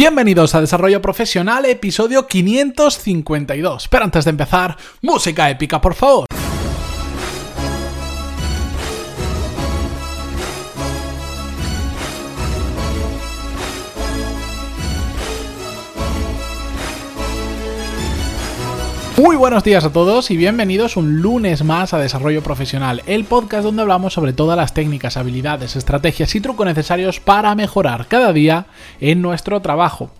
Bienvenidos a Desarrollo Profesional, episodio 552. Pero antes de empezar, música épica, por favor. Muy buenos días a todos y bienvenidos un lunes más a Desarrollo Profesional, el podcast donde hablamos sobre todas las técnicas, habilidades, estrategias y trucos necesarios para mejorar cada día en nuestro trabajo.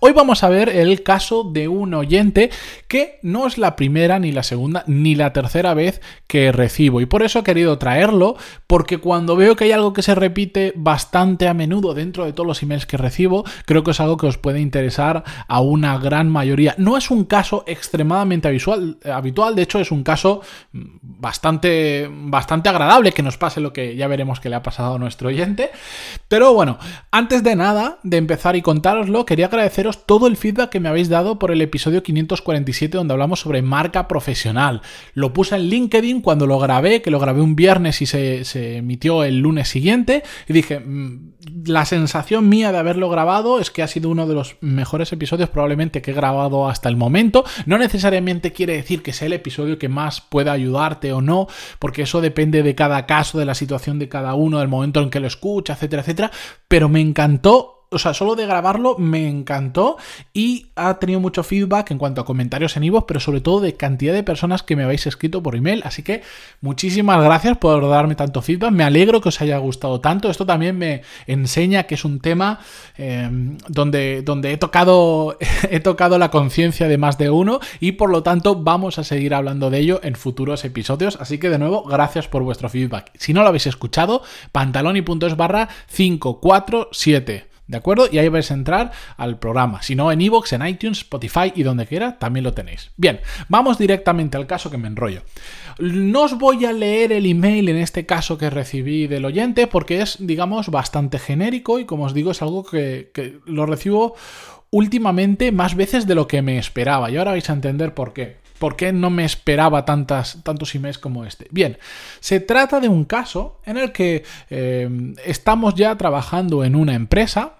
Hoy vamos a ver el caso de un oyente que no es la primera, ni la segunda, ni la tercera vez que recibo. Y por eso he querido traerlo, porque cuando veo que hay algo que se repite bastante a menudo dentro de todos los emails que recibo, creo que es algo que os puede interesar a una gran mayoría. No es un caso extremadamente habitual, de hecho es un caso bastante, bastante agradable que nos pase lo que ya veremos que le ha pasado a nuestro oyente. Pero bueno, antes de nada, de empezar y contároslo, quería agradecer todo el feedback que me habéis dado por el episodio 547 donde hablamos sobre marca profesional. Lo puse en LinkedIn cuando lo grabé, que lo grabé un viernes y se, emitió el lunes siguiente. Y dije, mm, la sensación mía de haberlo grabado es que ha sido uno de los mejores episodios probablemente que he grabado hasta el momento. No necesariamente quiere decir que sea el episodio que más pueda ayudarte o no, porque eso depende de cada caso, de la situación de cada uno, del momento en que lo escucha, etcétera, etcétera. Pero me encantó o sea, solo de grabarlo me encantó y ha tenido mucho feedback en cuanto a comentarios en Ivo, pero sobre todo de cantidad de personas que me habéis escrito por email. Así que muchísimas gracias por darme tanto feedback. Me alegro que os haya gustado tanto. Esto también me enseña que es un tema eh, donde, donde he tocado, he tocado la conciencia de más de uno y por lo tanto vamos a seguir hablando de ello en futuros episodios. Así que de nuevo, gracias por vuestro feedback. Si no lo habéis escuchado, pantaloni.es barra 547. ¿De acuerdo? Y ahí vais a entrar al programa. Si no, en iVoox, en iTunes, Spotify y donde quiera, también lo tenéis. Bien, vamos directamente al caso que me enrollo. No os voy a leer el email en este caso que recibí del oyente porque es, digamos, bastante genérico y como os digo, es algo que, que lo recibo últimamente más veces de lo que me esperaba. Y ahora vais a entender por qué. ¿Por qué no me esperaba tantas, tantos emails como este? Bien, se trata de un caso en el que eh, estamos ya trabajando en una empresa,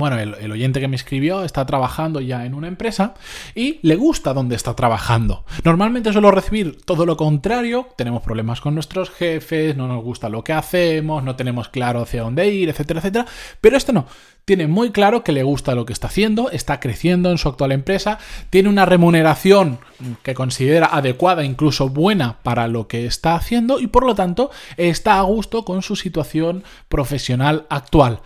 bueno, el, oyente que me escribió está trabajando ya en una empresa y le gusta donde está trabajando. Normalmente suelo recibir todo lo contrario, tenemos problemas con nuestros jefes, no nos gusta lo que hacemos, no tenemos claro hacia dónde ir, etcétera, etcétera. Pero este no, tiene muy claro que le gusta lo que está haciendo, está creciendo en su actual empresa, tiene una remuneración que considera adecuada, incluso buena para lo que está haciendo y por lo tanto está a gusto con su situación profesional actual.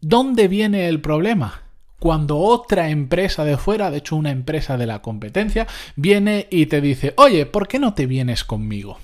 ¿Dónde viene el problema? Cuando otra empresa de fuera, de hecho una empresa de la competencia, viene y te dice, oye, ¿por qué no te vienes conmigo?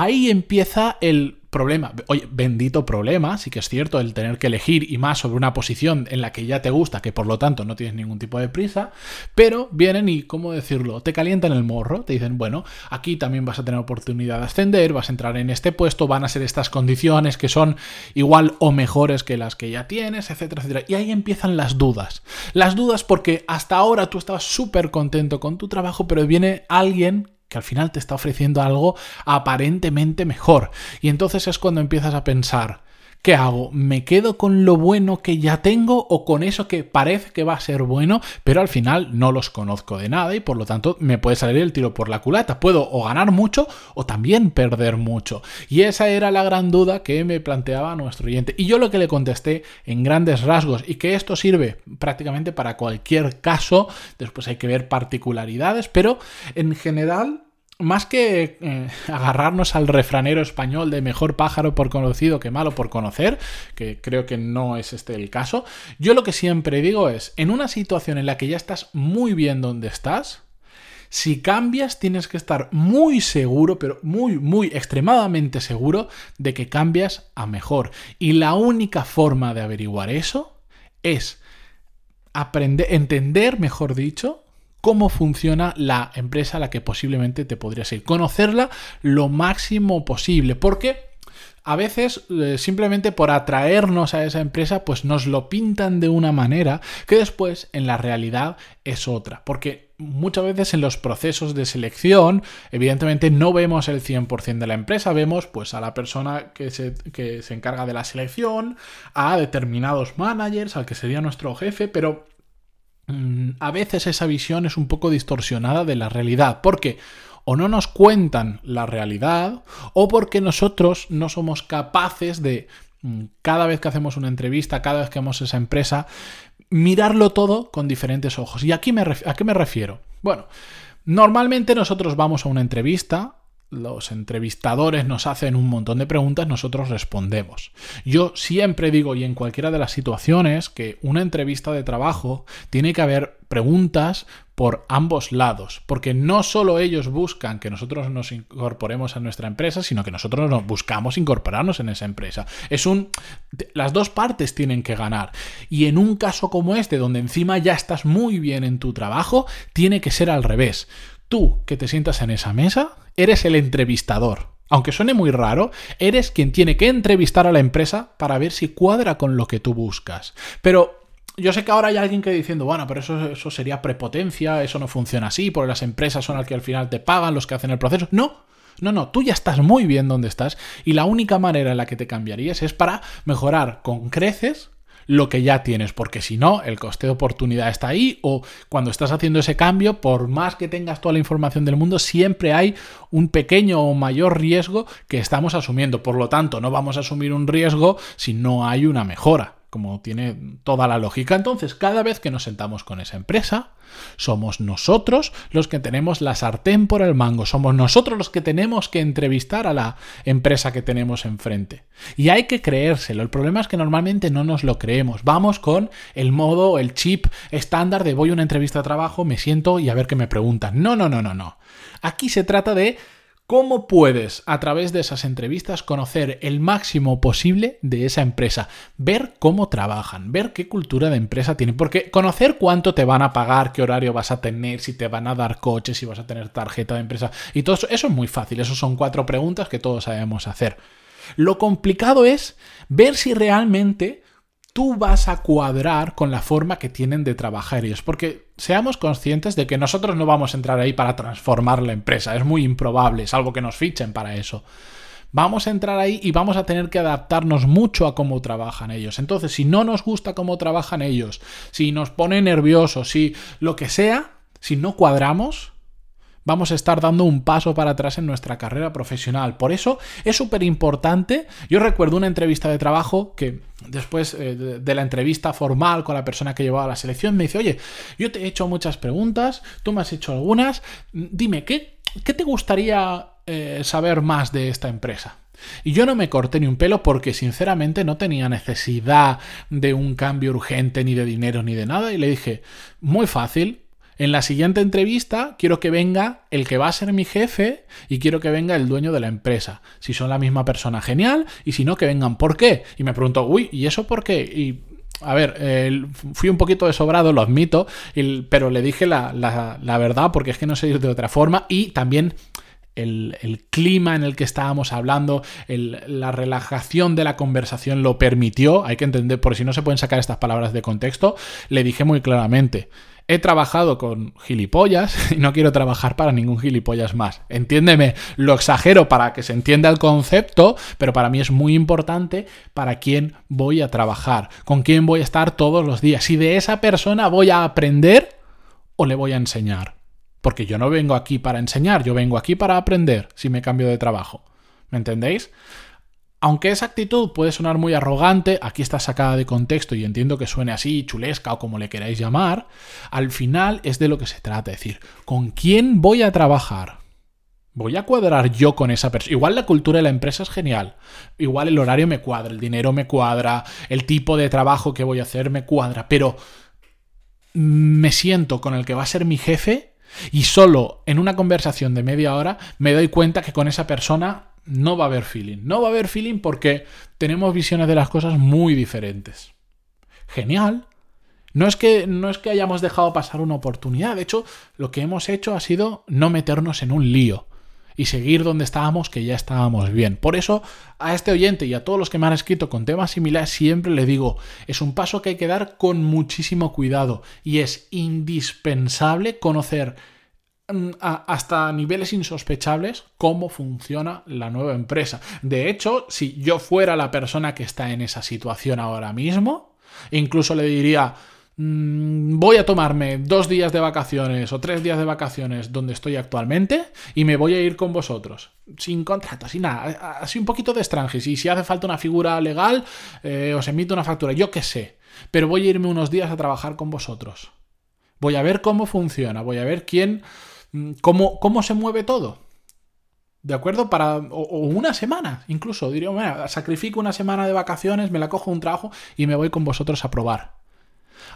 Ahí empieza el problema, oye, bendito problema, sí que es cierto el tener que elegir y más sobre una posición en la que ya te gusta, que por lo tanto no tienes ningún tipo de prisa, pero vienen y, ¿cómo decirlo? Te calientan el morro, te dicen, bueno, aquí también vas a tener oportunidad de ascender, vas a entrar en este puesto, van a ser estas condiciones que son igual o mejores que las que ya tienes, etcétera, etcétera. Y ahí empiezan las dudas. Las dudas porque hasta ahora tú estabas súper contento con tu trabajo, pero viene alguien que al final te está ofreciendo algo aparentemente mejor. Y entonces es cuando empiezas a pensar, ¿qué hago? ¿Me quedo con lo bueno que ya tengo o con eso que parece que va a ser bueno, pero al final no los conozco de nada y por lo tanto me puede salir el tiro por la culata? Puedo o ganar mucho o también perder mucho. Y esa era la gran duda que me planteaba nuestro oyente. Y yo lo que le contesté en grandes rasgos y que esto sirve prácticamente para cualquier caso, después hay que ver particularidades, pero en general más que eh, agarrarnos al refranero español de mejor pájaro por conocido que malo por conocer, que creo que no es este el caso, yo lo que siempre digo es, en una situación en la que ya estás muy bien donde estás, si cambias tienes que estar muy seguro, pero muy, muy extremadamente seguro de que cambias a mejor. Y la única forma de averiguar eso es aprender, entender, mejor dicho, cómo funciona la empresa a la que posiblemente te podrías ir. Conocerla lo máximo posible. Porque a veces eh, simplemente por atraernos a esa empresa pues nos lo pintan de una manera que después en la realidad es otra. Porque muchas veces en los procesos de selección evidentemente no vemos el 100% de la empresa, vemos pues a la persona que se, que se encarga de la selección, a determinados managers, al que sería nuestro jefe, pero a veces esa visión es un poco distorsionada de la realidad. Porque o no nos cuentan la realidad o porque nosotros no somos capaces de mm, cada vez que hacemos una entrevista, cada vez que vemos esa empresa, mirarlo todo con diferentes ojos. ¿Y aquí me a qué me refiero? Bueno, normalmente nosotros vamos a una entrevista los entrevistadores nos hacen un montón de preguntas, nosotros respondemos. Yo siempre digo, y en cualquiera de las situaciones, que una entrevista de trabajo tiene que haber preguntas por ambos lados, porque no solo ellos buscan que nosotros nos incorporemos a nuestra empresa, sino que nosotros nos buscamos incorporarnos en esa empresa. Es un las dos partes tienen que ganar. Y en un caso como este donde encima ya estás muy bien en tu trabajo, tiene que ser al revés. Tú que te sientas en esa mesa, eres el entrevistador. Aunque suene muy raro, eres quien tiene que entrevistar a la empresa para ver si cuadra con lo que tú buscas. Pero yo sé que ahora hay alguien que diciendo, bueno, pero eso, eso sería prepotencia, eso no funciona así, porque las empresas son las que al final te pagan, los que hacen el proceso. No, no, no, tú ya estás muy bien donde estás y la única manera en la que te cambiarías es para mejorar con creces lo que ya tienes, porque si no, el coste de oportunidad está ahí o cuando estás haciendo ese cambio, por más que tengas toda la información del mundo, siempre hay un pequeño o mayor riesgo que estamos asumiendo. Por lo tanto, no vamos a asumir un riesgo si no hay una mejora como tiene toda la lógica. Entonces, cada vez que nos sentamos con esa empresa, somos nosotros los que tenemos la sartén por el mango, somos nosotros los que tenemos que entrevistar a la empresa que tenemos enfrente. Y hay que creérselo. El problema es que normalmente no nos lo creemos. Vamos con el modo, el chip estándar de voy a una entrevista de trabajo, me siento y a ver qué me preguntan. No, no, no, no, no. Aquí se trata de ¿Cómo puedes a través de esas entrevistas conocer el máximo posible de esa empresa? Ver cómo trabajan, ver qué cultura de empresa tienen, porque conocer cuánto te van a pagar, qué horario vas a tener, si te van a dar coches, si vas a tener tarjeta de empresa y todo eso, eso es muy fácil, eso son cuatro preguntas que todos sabemos hacer. Lo complicado es ver si realmente tú vas a cuadrar con la forma que tienen de trabajar ellos. Porque seamos conscientes de que nosotros no vamos a entrar ahí para transformar la empresa. Es muy improbable, salvo que nos fichen para eso. Vamos a entrar ahí y vamos a tener que adaptarnos mucho a cómo trabajan ellos. Entonces, si no nos gusta cómo trabajan ellos, si nos pone nerviosos, si lo que sea, si no cuadramos, vamos a estar dando un paso para atrás en nuestra carrera profesional. Por eso es súper importante. Yo recuerdo una entrevista de trabajo que después eh, de, la entrevista formal con la persona que llevaba la selección me dice, oye, yo te he hecho muchas preguntas, tú me has hecho algunas, dime, ¿qué, qué te gustaría eh, saber más de esta empresa? Y yo no me corté ni un pelo porque sinceramente no tenía necesidad de un cambio urgente, ni de dinero, ni de nada. Y le dije, muy fácil, en la siguiente entrevista quiero que venga el que va a ser mi jefe y quiero que venga el dueño de la empresa. Si son la misma persona, genial. Y si no, que vengan. ¿Por qué? Y me pregunto, uy, ¿y eso por qué? Y a ver, fui un poquito desobrado, lo admito, pero le dije la, verdad porque es que no sé ir de otra forma y también el, clima en el que estábamos hablando, la relajación de la conversación lo permitió, hay que entender, por si no se pueden sacar estas palabras de contexto, le dije muy claramente, he trabajado con gilipollas y no quiero trabajar para ningún gilipollas más. Entiéndeme, lo exagero para que se entienda el concepto, pero para mí es muy importante para quién voy a trabajar, con quién voy a estar todos los días, si de esa persona voy a aprender o le voy a enseñar. Porque yo no vengo aquí para enseñar, yo vengo aquí para aprender si me cambio de trabajo. ¿Me entendéis? Aunque esa actitud puede sonar muy arrogante, aquí está sacada de contexto y entiendo que suene así, chulesca o como le queráis llamar, al final es de lo que se trata, es decir, ¿con quién voy a trabajar? ¿Voy a cuadrar yo con esa persona? Igual la cultura de la empresa es genial, igual el horario me cuadra, el dinero me cuadra, el tipo de trabajo que voy a hacer me cuadra, pero me siento con el que va a ser mi jefe y solo en una conversación de media hora me doy cuenta que con esa persona no va a haber feeling. No va a haber feeling porque tenemos visiones de las cosas muy diferentes. Genial. No es, que, no es que hayamos dejado pasar una oportunidad. De hecho, lo que hemos hecho ha sido no meternos en un lío. y seguir donde estábamos, que ya estábamos bien. Por eso, a este oyente y a todos los que me han escrito con temas similares, siempre le digo, es un paso que hay que dar con muchísimo cuidado y es indispensable conocer hasta niveles insospechables cómo funciona la nueva empresa. De hecho, si yo fuera la persona que está en esa situación ahora mismo, incluso le diría, Mm, voy a tomarme dos días de vacaciones o tres días de vacaciones donde estoy actualmente y me voy a ir con vosotros. Sin contrato, sin nada. Así un poquito de extranjis. Y si hace falta una figura legal, eh, os emito una factura. Yo qué sé. Pero voy a irme unos días a trabajar con vosotros. Voy a ver cómo funciona. Voy a ver quién. Mm, cómo, cómo se mueve todo. ¿De acuerdo? Para, o, una semana, incluso. Diría, sacrifico una semana de vacaciones, me la cojo un trabajo y me voy con vosotros a probar.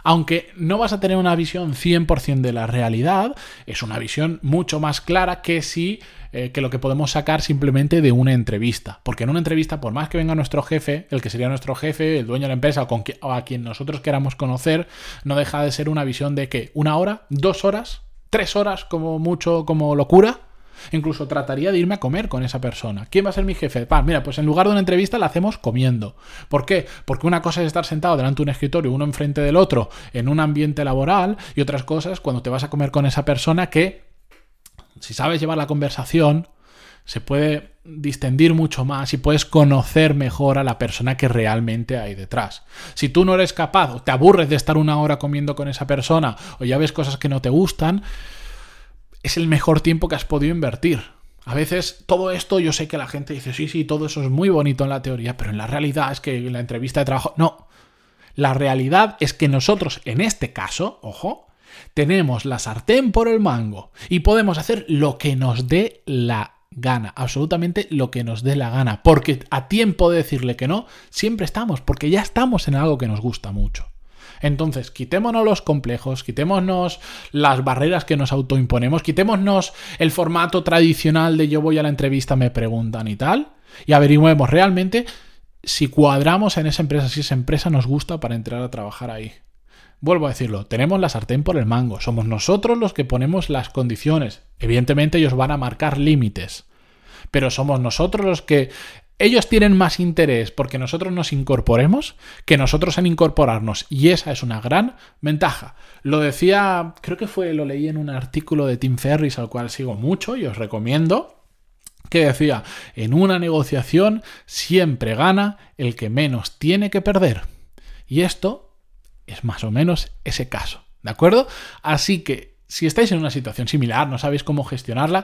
Aunque no vas a tener una visión 100% de la realidad, es una visión mucho más clara que si eh, que lo que podemos sacar simplemente de una entrevista. Porque en una entrevista, por más que venga nuestro jefe, el que sería nuestro jefe, el dueño de la empresa o, o a quien nosotros queramos conocer, no deja de ser una visión de que una hora, dos horas, tres horas como mucho, como locura, Incluso trataría de irme a comer con esa persona. ¿Quién va a ser mi jefe? mira, pues en lugar de una entrevista la hacemos comiendo. ¿Por qué? Porque una cosa es estar sentado delante de un escritorio, uno enfrente del otro, en un ambiente laboral, y otras cosas cuando te vas a comer con esa persona que, si sabes llevar la conversación, se puede distendir mucho más y puedes conocer mejor a la persona que realmente hay detrás. Si tú no eres capaz o te aburres de estar una hora comiendo con esa persona o ya ves cosas que no te gustan, es el mejor tiempo que has podido invertir. A veces todo esto yo sé que la gente dice, sí, sí, todo eso es muy bonito en la teoría, pero en la realidad es que en la entrevista de trabajo... No, la realidad es que nosotros, en este caso, ojo, tenemos la sartén por el mango y podemos hacer lo que nos dé la gana, absolutamente lo que nos dé la gana, porque a tiempo de decirle que no, siempre estamos, porque ya estamos en algo que nos gusta mucho. Entonces, quitémonos los complejos, quitémonos las barreras que nos autoimponemos, quitémonos el formato tradicional de yo voy a la entrevista, me preguntan y tal, y averiguemos realmente si cuadramos en esa empresa, si esa empresa nos gusta para entrar a trabajar ahí. Vuelvo a decirlo, tenemos la sartén por el mango, somos nosotros los que ponemos las condiciones. Evidentemente ellos van a marcar límites, pero somos nosotros los que ellos tienen más interés porque nosotros nos incorporemos que nosotros en incorporarnos. Y esa es una gran ventaja. Lo decía, creo que fue, lo leí en un artículo de Tim Ferris al cual sigo mucho y os recomiendo que decía, en una negociación siempre gana el que menos tiene que perder. Y esto es más o menos ese caso, ¿de acuerdo? Así que si estáis en una situación similar, no sabéis cómo gestionarla,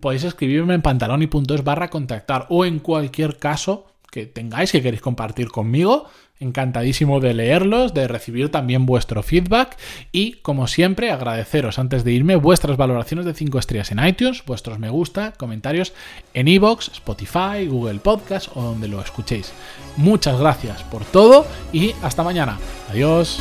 podéis escribirme en pantaloni.es barra contactar o en cualquier caso que tengáis que queréis compartir conmigo. Encantadísimo de leerlos, de recibir también vuestro feedback y, como siempre, agradeceros antes de irme vuestras valoraciones de 5 estrellas en iTunes, vuestros me gusta, comentarios en iVoox, Spotify, Google Podcast o donde lo escuchéis. Muchas gracias por todo y hasta mañana. Adiós.